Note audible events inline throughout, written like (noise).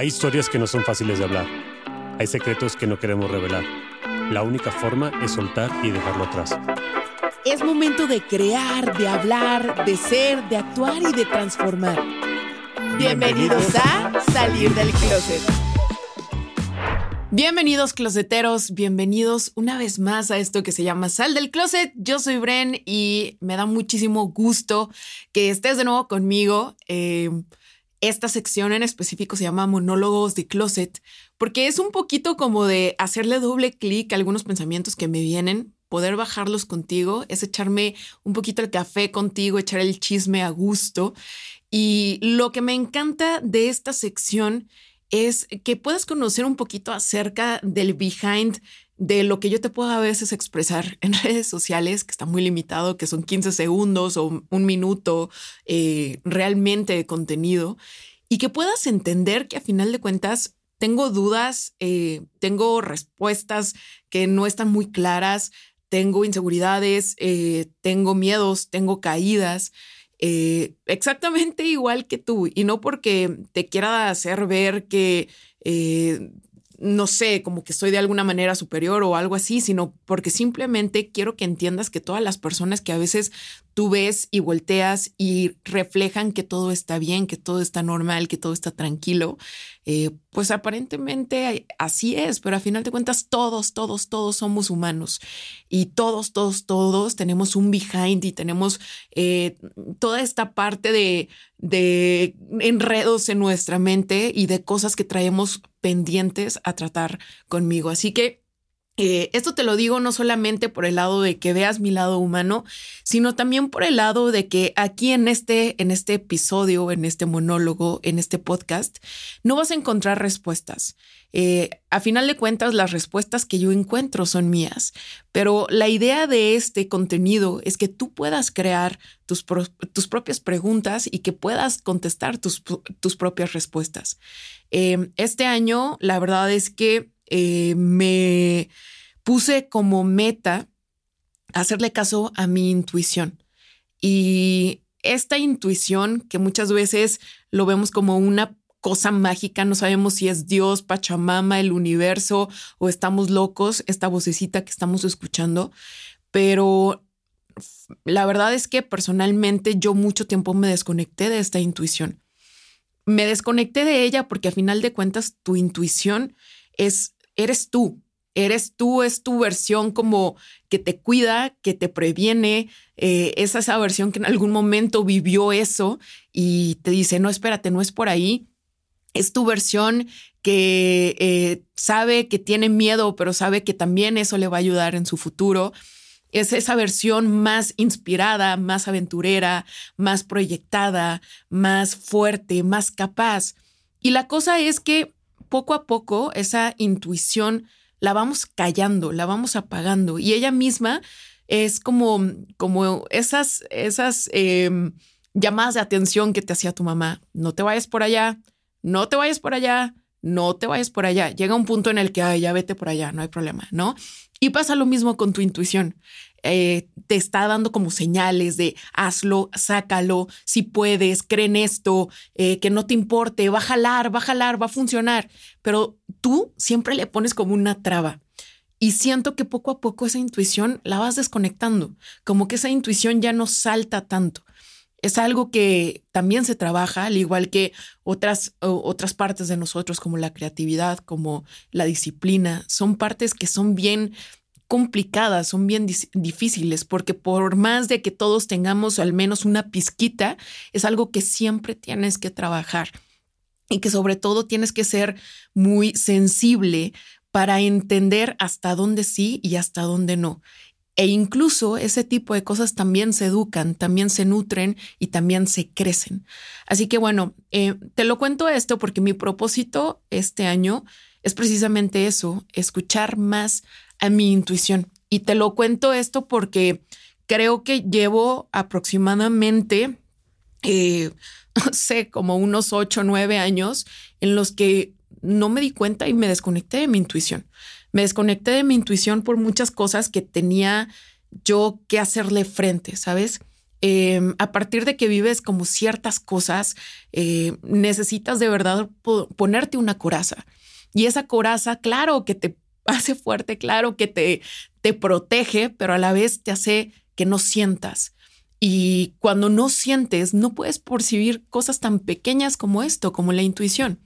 Hay historias que no son fáciles de hablar. Hay secretos que no queremos revelar. La única forma es soltar y dejarlo atrás. Es momento de crear, de hablar, de ser, de actuar y de transformar. Bienvenidos a Salir del Closet. Bienvenidos closeteros, bienvenidos una vez más a esto que se llama Sal del Closet. Yo soy Bren y me da muchísimo gusto que estés de nuevo conmigo. Eh, esta sección en específico se llama Monólogos de Closet porque es un poquito como de hacerle doble clic a algunos pensamientos que me vienen, poder bajarlos contigo, es echarme un poquito el café contigo, echar el chisme a gusto. Y lo que me encanta de esta sección es que puedas conocer un poquito acerca del behind de lo que yo te puedo a veces expresar en (laughs) redes sociales, que está muy limitado, que son 15 segundos o un minuto eh, realmente de contenido, y que puedas entender que a final de cuentas tengo dudas, eh, tengo respuestas que no están muy claras, tengo inseguridades, eh, tengo miedos, tengo caídas. Exactamente igual que tú y no porque te quiera hacer ver que, no sé, como que soy de alguna manera superior o algo así, sino porque simplemente quiero que entiendas que todas las personas que a veces tú ves y volteas y reflejan que todo está bien, que todo está normal, que todo está tranquilo, eh, pues aparentemente así es, pero a final de cuentas todos, todos, todos somos humanos y todos, todos, todos tenemos un behind y tenemos eh, toda esta parte de, de enredos en nuestra mente y de cosas que traemos pendientes a tratar conmigo. Así que eh, esto te lo digo no solamente por el lado de que veas mi lado humano, sino también por el lado de que aquí en este, en este episodio, en este monólogo, en este podcast, no vas a encontrar respuestas. Eh, a final de cuentas, las respuestas que yo encuentro son mías, pero la idea de este contenido es que tú puedas crear tus, tus propias preguntas y que puedas contestar tus, tus propias respuestas. Eh, este año, la verdad es que eh, me puse como meta hacerle caso a mi intuición. Y esta intuición, que muchas veces lo vemos como una cosa mágica, no sabemos si es Dios, Pachamama, el universo o estamos locos, esta vocecita que estamos escuchando, pero la verdad es que personalmente yo mucho tiempo me desconecté de esta intuición. Me desconecté de ella porque a final de cuentas tu intuición es eres tú. Eres tú, es tu versión como que te cuida, que te previene. Eh, es esa versión que en algún momento vivió eso y te dice, no, espérate, no es por ahí. Es tu versión que eh, sabe que tiene miedo, pero sabe que también eso le va a ayudar en su futuro. Es esa versión más inspirada, más aventurera, más proyectada, más fuerte, más capaz. Y la cosa es que poco a poco esa intuición la vamos callando, la vamos apagando y ella misma es como, como esas, esas eh, llamadas de atención que te hacía tu mamá. No te vayas por allá, no te vayas por allá, no te vayas por allá. Llega un punto en el que, ay, ya vete por allá, no hay problema, ¿no? Y pasa lo mismo con tu intuición. Eh, te está dando como señales de hazlo, sácalo, si puedes, creen esto, eh, que no te importe, va a jalar, va a jalar, va a funcionar, pero tú siempre le pones como una traba. Y siento que poco a poco esa intuición la vas desconectando, como que esa intuición ya no salta tanto. Es algo que también se trabaja, al igual que otras, otras partes de nosotros, como la creatividad, como la disciplina. Son partes que son bien complicadas, son bien difíciles, porque por más de que todos tengamos al menos una pizquita, es algo que siempre tienes que trabajar y que sobre todo tienes que ser muy sensible para entender hasta dónde sí y hasta dónde no. E incluso ese tipo de cosas también se educan, también se nutren y también se crecen. Así que bueno, eh, te lo cuento esto porque mi propósito este año es precisamente eso, escuchar más a mi intuición. Y te lo cuento esto porque creo que llevo aproximadamente, eh, no (laughs) sé, como unos ocho nueve años en los que no me di cuenta y me desconecté de mi intuición. Me desconecté de mi intuición por muchas cosas que tenía yo que hacerle frente, ¿sabes? Em, a partir de que vives como ciertas cosas, eh, necesitas de verdad ponerte una coraza. Y esa coraza, claro que te (laughs) hace fuerte, claro que te, te protege, pero a la vez te hace que no sientas. Y cuando no sientes, no puedes percibir cosas tan pequeñas como esto, como la intuición.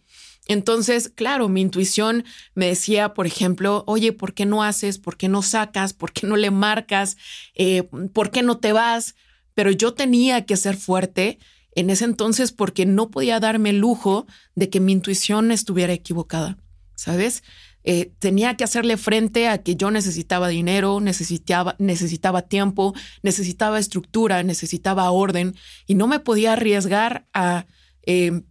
Entonces, claro, mi intuición me decía, por ejemplo, oye, ¿por qué no haces? ¿Por qué no sacas? ¿Por qué no le marcas? Eh, ¿Por qué no te vas? Pero yo tenía que ser fuerte en ese entonces porque no podía darme el lujo de que mi intuición estuviera equivocada, ¿sabes? Eh, tenía que hacerle frente a que yo necesitaba dinero, necesitaba, necesitaba tiempo, necesitaba estructura, necesitaba orden y no me podía arriesgar a... Eh,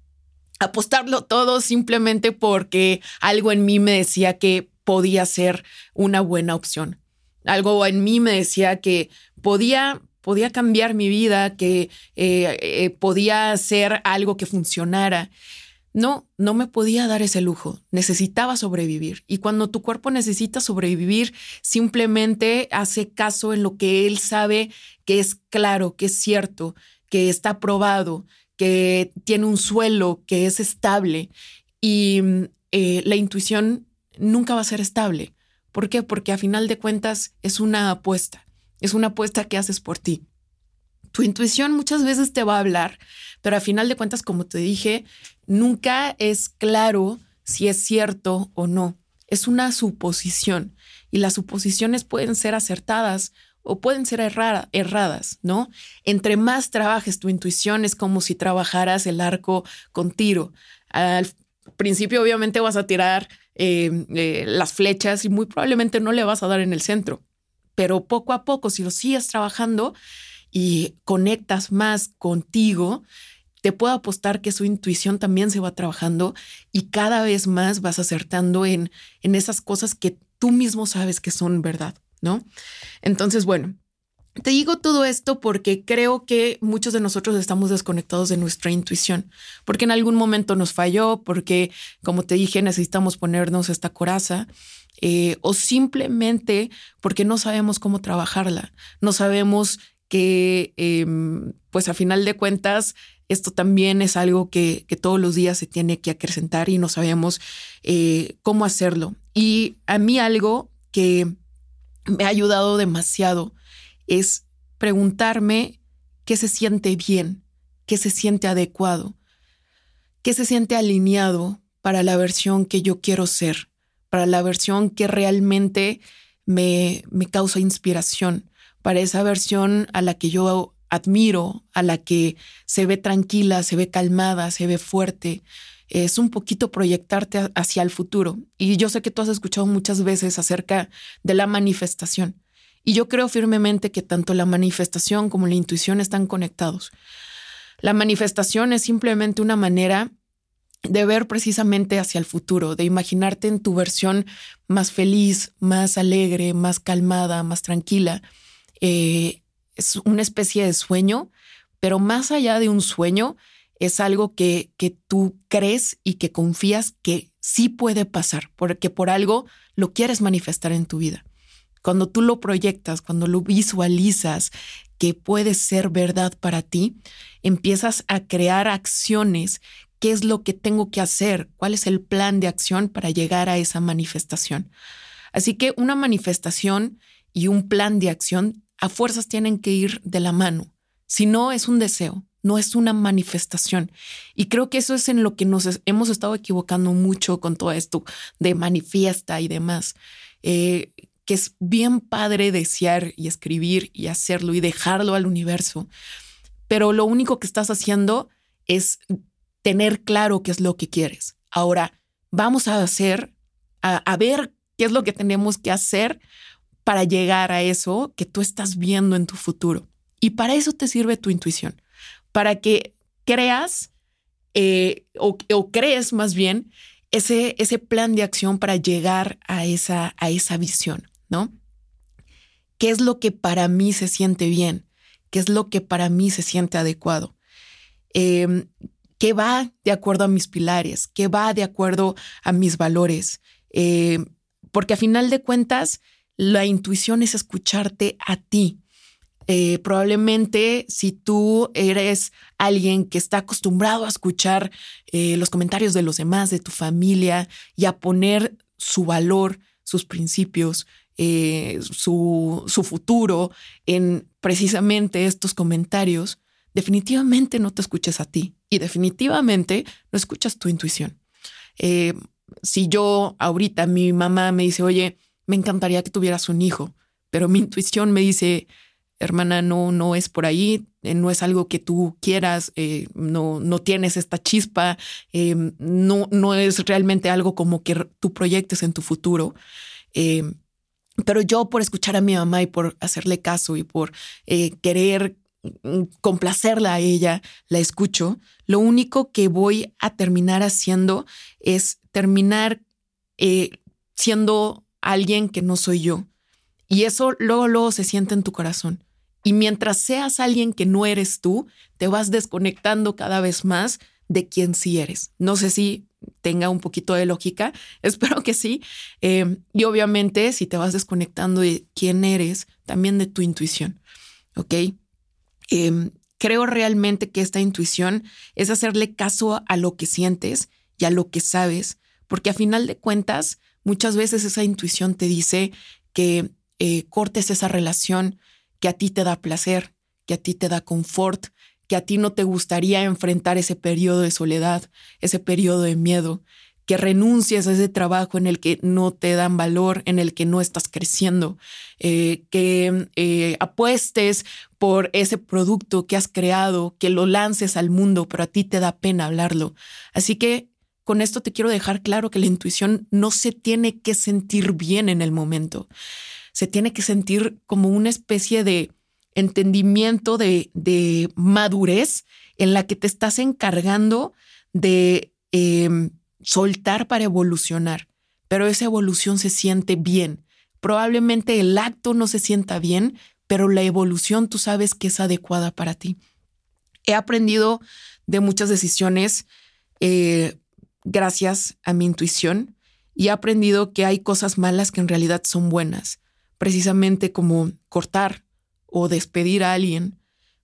apostarlo todo simplemente porque algo en mí me decía que podía ser una buena opción. Algo en mí me decía que podía, podía cambiar mi vida, que eh, eh, podía ser algo que funcionara. No, no me podía dar ese lujo. Necesitaba sobrevivir. Y cuando tu cuerpo necesita sobrevivir, simplemente hace caso en lo que él sabe que es claro, que es cierto, que está probado, que tiene un suelo que es estable y eh, la intuición nunca va a ser estable. ¿Por qué? Porque a final de cuentas es una apuesta, es una apuesta que haces por ti. Tu intuición muchas veces te va a hablar, pero a final de cuentas, como te dije, nunca es claro si es cierto o no. Es una suposición y las suposiciones pueden ser acertadas o pueden ser erradas, ¿no? Entre más trabajes tu intuición es como si trabajaras el arco con tiro. Al principio obviamente vas a tirar eh, eh, las flechas y muy probablemente no le vas a dar en el centro, pero poco a poco, si lo sigues trabajando y conectas más contigo, te puedo apostar que su intuición también se va trabajando y cada vez más vas acertando en, en esas cosas que tú mismo sabes que son verdad. ¿No? Entonces, bueno, te digo todo esto porque creo que muchos de nosotros estamos desconectados de nuestra intuición, porque en algún momento nos falló, porque, como te dije, necesitamos ponernos esta coraza, eh, o simplemente porque no sabemos cómo trabajarla, no sabemos que, em, pues a final de cuentas, esto también es algo que, todos los días se tiene que acrecentar y no sabemos eh, cómo hacerlo. Y a mí algo que me ha ayudado demasiado es preguntarme qué se siente bien, qué se siente adecuado, qué se siente alineado para la versión que yo quiero ser, para la versión que realmente me, me causa inspiración, para esa versión a la que yo admiro, a la que se ve tranquila, se ve calmada, se ve fuerte, es un poquito proyectarte hacia el futuro. Y yo sé que tú has escuchado muchas veces acerca de la manifestación. Y yo creo firmemente que tanto la manifestación como la intuición están conectados. La manifestación es simplemente una manera de ver precisamente hacia el futuro, de imaginarte en tu versión más feliz, más alegre, más calmada, más tranquila. Eh, es una especie de sueño, pero más allá de un sueño, es algo que, que tú crees y que confías que sí puede pasar, porque por algo lo quieres manifestar en tu vida. Cuando tú lo proyectas, cuando lo visualizas que puede ser verdad para ti, empiezas a crear acciones. ¿Qué es lo que tengo que hacer? ¿Cuál es el plan de acción para llegar a esa manifestación? Así que una manifestación y un plan de acción a fuerzas tienen que ir de la mano. Si no, es un deseo, no es una manifestación. Y creo que eso es en lo que nos hemos estado equivocando mucho con todo esto de manifiesta y demás. Eh, que es bien padre desear y escribir y hacerlo y dejarlo al universo, pero lo único que estás haciendo es tener claro qué es lo que quieres. Ahora, vamos a hacer, a ver qué es lo que tenemos que hacer para llegar a eso que tú estás viendo en tu futuro. Y para eso te sirve tu intuición, para que creas eh, o, crees más bien ese, ese plan de acción para llegar a esa, a esa visión, ¿no? ¿Qué es lo que para mí se siente bien? ¿Qué es lo que para mí se siente adecuado? Em, ¿Qué va de acuerdo a mis pilares? ¿Qué va de acuerdo a mis valores? Eh, porque a final de cuentas, la intuición es escucharte a ti. Eh, probablemente si tú eres alguien que está acostumbrado a escuchar eh, los comentarios de los demás, de tu familia y a poner su valor, sus principios, su, su futuro en precisamente estos comentarios, definitivamente no te escuches a ti y definitivamente no escuchas tu intuición. Eh, si yo ahorita mi mamá me dice, oye, me encantaría que tuvieras un hijo, pero mi intuición me dice, hermana, no, no es por ahí, eh, no es algo que tú quieras, eh, no, no tienes esta chispa, no, no es realmente algo como que tú proyectes en tu futuro. pero yo por escuchar a mi mamá y por hacerle caso y por querer Mm, complacerla a ella, la escucho, lo único que voy a terminar haciendo es terminar eh, siendo alguien que no soy yo. Y eso luego, luego se siente en tu corazón. Y mientras seas alguien que no eres tú, te vas desconectando cada vez más de quién sí eres. No sé si tenga un poquito de lógica, (laughs) espero que sí. Eh, y obviamente si te vas desconectando de quién eres, también de tu intuición. ¿Ok? Em, creo realmente que esta intuición es hacerle caso a lo que sientes y a lo que sabes, porque a final de cuentas, muchas veces esa intuición te dice que eh, cortes esa relación que a ti te da placer, que a ti te da confort, que a ti no te gustaría enfrentar ese periodo de soledad, ese periodo de miedo, que renuncies a ese trabajo en el que no te dan valor, en el que no estás creciendo, eh, que eh, apuestes por ese producto que has creado, que lo lances al mundo, pero a ti te da pena hablarlo. Así que con esto te quiero dejar claro que la intuición no se tiene que sentir bien en el momento, se tiene que sentir como una especie de entendimiento de, de madurez en la que te estás encargando de... Em, soltar para evolucionar, pero esa evolución se siente bien. Probablemente el acto no se sienta bien, pero la evolución tú sabes que es adecuada para ti. He aprendido de muchas decisiones eh, gracias a mi intuición y he aprendido que hay cosas malas que en realidad son buenas, precisamente como cortar o despedir a alguien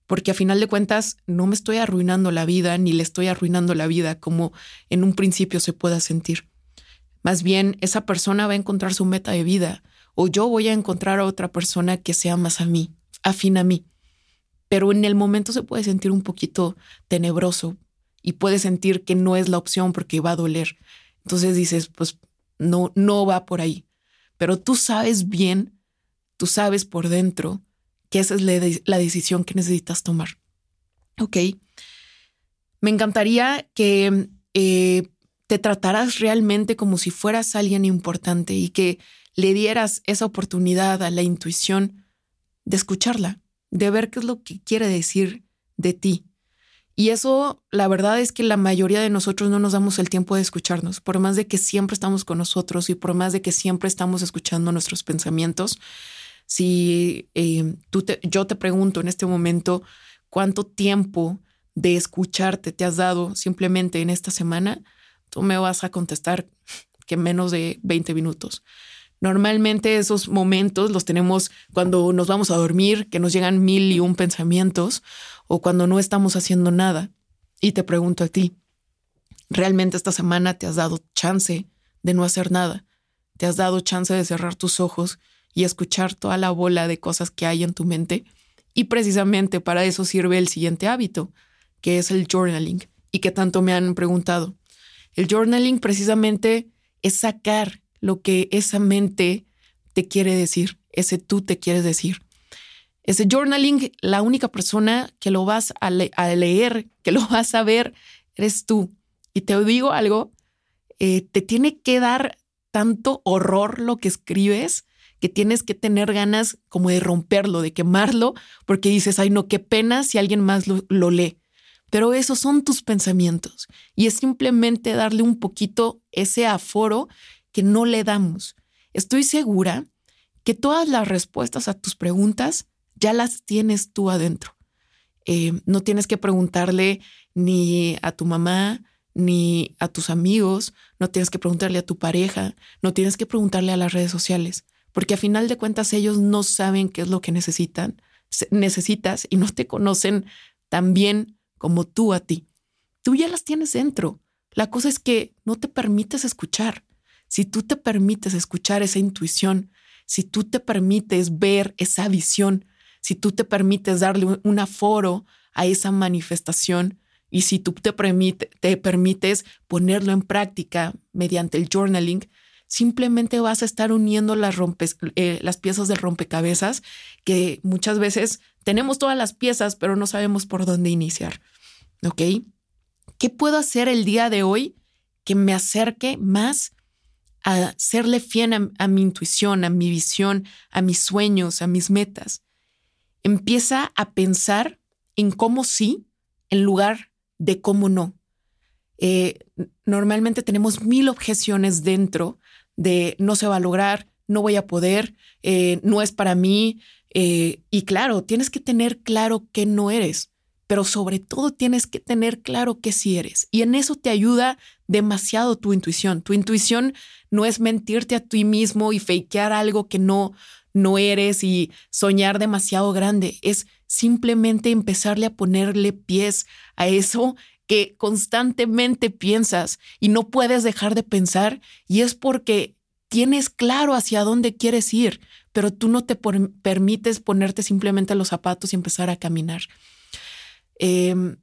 porque a final de cuentas no me estoy arruinando la vida ni le estoy arruinando la vida como en un principio se pueda sentir. Más bien, esa persona va a encontrar su meta de vida o yo voy a encontrar a otra persona que sea más a mí, afín a mí. Pero en el momento se puede sentir un poquito tenebroso y puede sentir que no es la opción porque va a doler. Entonces dices, pues no, no va por ahí. Pero tú sabes bien, tú sabes por dentro que esa es la, decisión que necesitas tomar. Ok. Me encantaría que eh, te trataras realmente como si fueras alguien importante y que le dieras esa oportunidad a la intuición de escucharla, de ver qué es lo que quiere decir de ti. Y eso, la verdad es que la mayoría de nosotros no nos damos el tiempo de escucharnos, por más de que siempre estamos con nosotros y por más de que siempre estamos escuchando nuestros pensamientos, si eh, tú te, yo te pregunto en este momento cuánto tiempo de escucharte te has dado simplemente en esta semana, tú me vas a contestar que menos de 20 minutos. Normalmente esos momentos los tenemos cuando nos vamos a dormir, que nos llegan mil y un pensamientos, o cuando no estamos haciendo nada. Y te pregunto a ti, ¿realmente esta semana te has dado chance de no hacer nada? ¿Te has dado chance de cerrar tus ojos y escuchar toda la bola de cosas que hay en tu mente. Y precisamente para eso sirve el siguiente hábito, que es el journaling, y que tanto me han preguntado. El journaling precisamente es sacar lo que esa mente te quiere decir, ese tú te quieres decir. Ese journaling, la única persona que lo vas a, leer, que lo (laughs) vas a ver, eres tú. Y te digo algo, eh, te tiene que dar tanto horror lo que escribes que tienes que tener ganas como de romperlo, de quemarlo, porque dices, ay no, qué pena si alguien más lo, lee. Pero esos son tus pensamientos y es simplemente darle un poquito ese aforo que no le damos. Estoy segura que todas las respuestas a tus preguntas ya las tienes tú adentro. Eh, no tienes que preguntarle ni a tu mamá, ni a tus amigos, no tienes que preguntarle a tu pareja, no tienes que preguntarle a las redes sociales, porque a final de cuentas ellos no saben qué es lo que necesitan, necesitas y no te conocen tan bien como tú a ti. Tú ya las tienes dentro. La cosa es que no te permites escuchar. Si tú te permites escuchar esa intuición, si tú te permites ver esa visión, si tú te permites darle un aforo a esa manifestación y si tú te, te permites ponerlo en práctica mediante el journaling, simplemente vas a estar uniendo las, eh, las piezas del rompecabezas que muchas veces tenemos todas las piezas, pero no sabemos por dónde iniciar. ¿Ok? ¿Qué puedo hacer el día de hoy que me acerque más a serle fiel a, mi intuición, a mi visión, a mis sueños, a mis metas. Empieza a pensar en cómo sí en lugar de cómo no. Eh, normalmente tenemos mil objeciones dentro de no se va a lograr, no voy a poder, eh, no es para mí. Eh, y claro, tienes que tener claro que no eres pero sobre todo tienes que tener claro que sí eres. Y en eso te ayuda demasiado tu intuición. Tu intuición no es mentirte a ti mismo y fakear algo que no, no eres y soñar demasiado grande. Es simplemente empezarle a ponerle pies a eso que constantemente piensas y no puedes dejar de pensar y es porque tienes claro hacia dónde quieres ir, pero tú no te permites ponerte simplemente los zapatos y empezar a caminar. Em,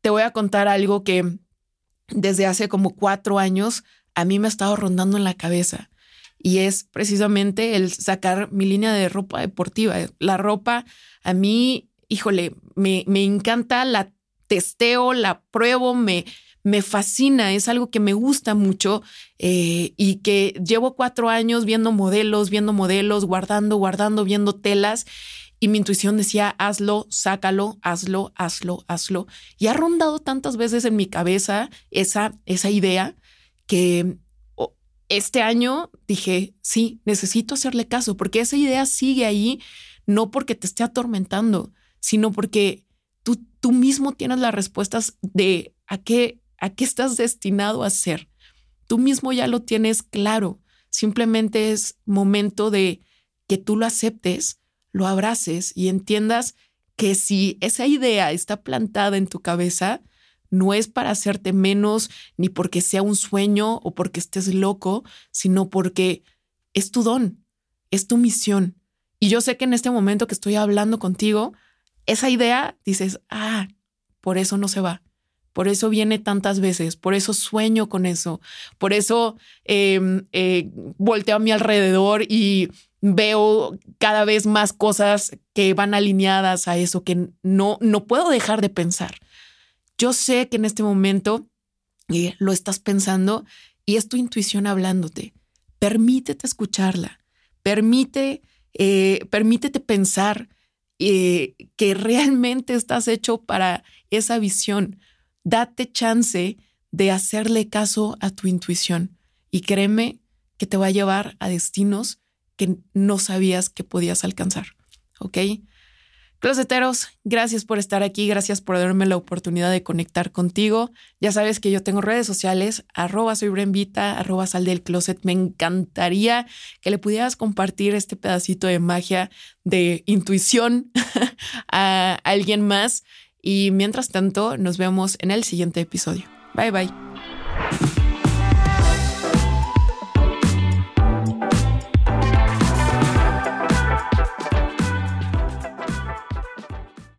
te voy a contar algo que desde hace como cuatro años a mí me ha estado rondando en la cabeza y es precisamente el sacar mi línea de ropa deportiva. La ropa a mí, híjole, me, me encanta, la testeo, la pruebo, me, me fascina, es algo que me gusta mucho eh, y que llevo cuatro años viendo modelos, viendo modelos, guardando, guardando, viendo telas y mi intuición decía, hazlo, sácalo, hazlo, hazlo, hazlo. Y ha rondado tantas veces en mi cabeza esa, esa idea que este año dije, sí, necesito hacerle caso, porque esa idea sigue ahí, no porque te esté atormentando, sino porque tú, tú mismo tienes las respuestas de a qué, a qué estás destinado a ser. Tú mismo ya lo tienes claro. Simplemente es momento de que tú lo aceptes lo abraces y entiendas que si esa idea está plantada en tu cabeza, no es para hacerte menos ni porque sea un sueño o porque estés loco, sino porque es tu don, es tu misión. Y yo sé que en este momento que estoy hablando contigo, esa idea dices, ah, por eso no se va. Por eso viene tantas veces, por eso sueño con eso, por eso em, eh, volteo a mi alrededor y veo cada vez más cosas que van alineadas a eso que no, no puedo dejar de pensar. Yo sé que en este momento eh, lo estás pensando y es tu intuición hablándote. Permítete escucharla. Permite, eh, permítete pensar eh, que realmente estás hecho para esa visión. Date chance de hacerle caso a tu intuición y créeme que te va a llevar a destinos que no sabías que podías alcanzar. ¿Ok? Closeteros, gracias por estar aquí, gracias por darme la oportunidad de conectar contigo. Ya sabes que yo tengo redes sociales, arroba soy arroba sal del closet. Me encantaría que le pudieras compartir este pedacito de magia, de intuición (laughs) a alguien más. Y mientras tanto, nos vemos en el siguiente episodio. Bye bye.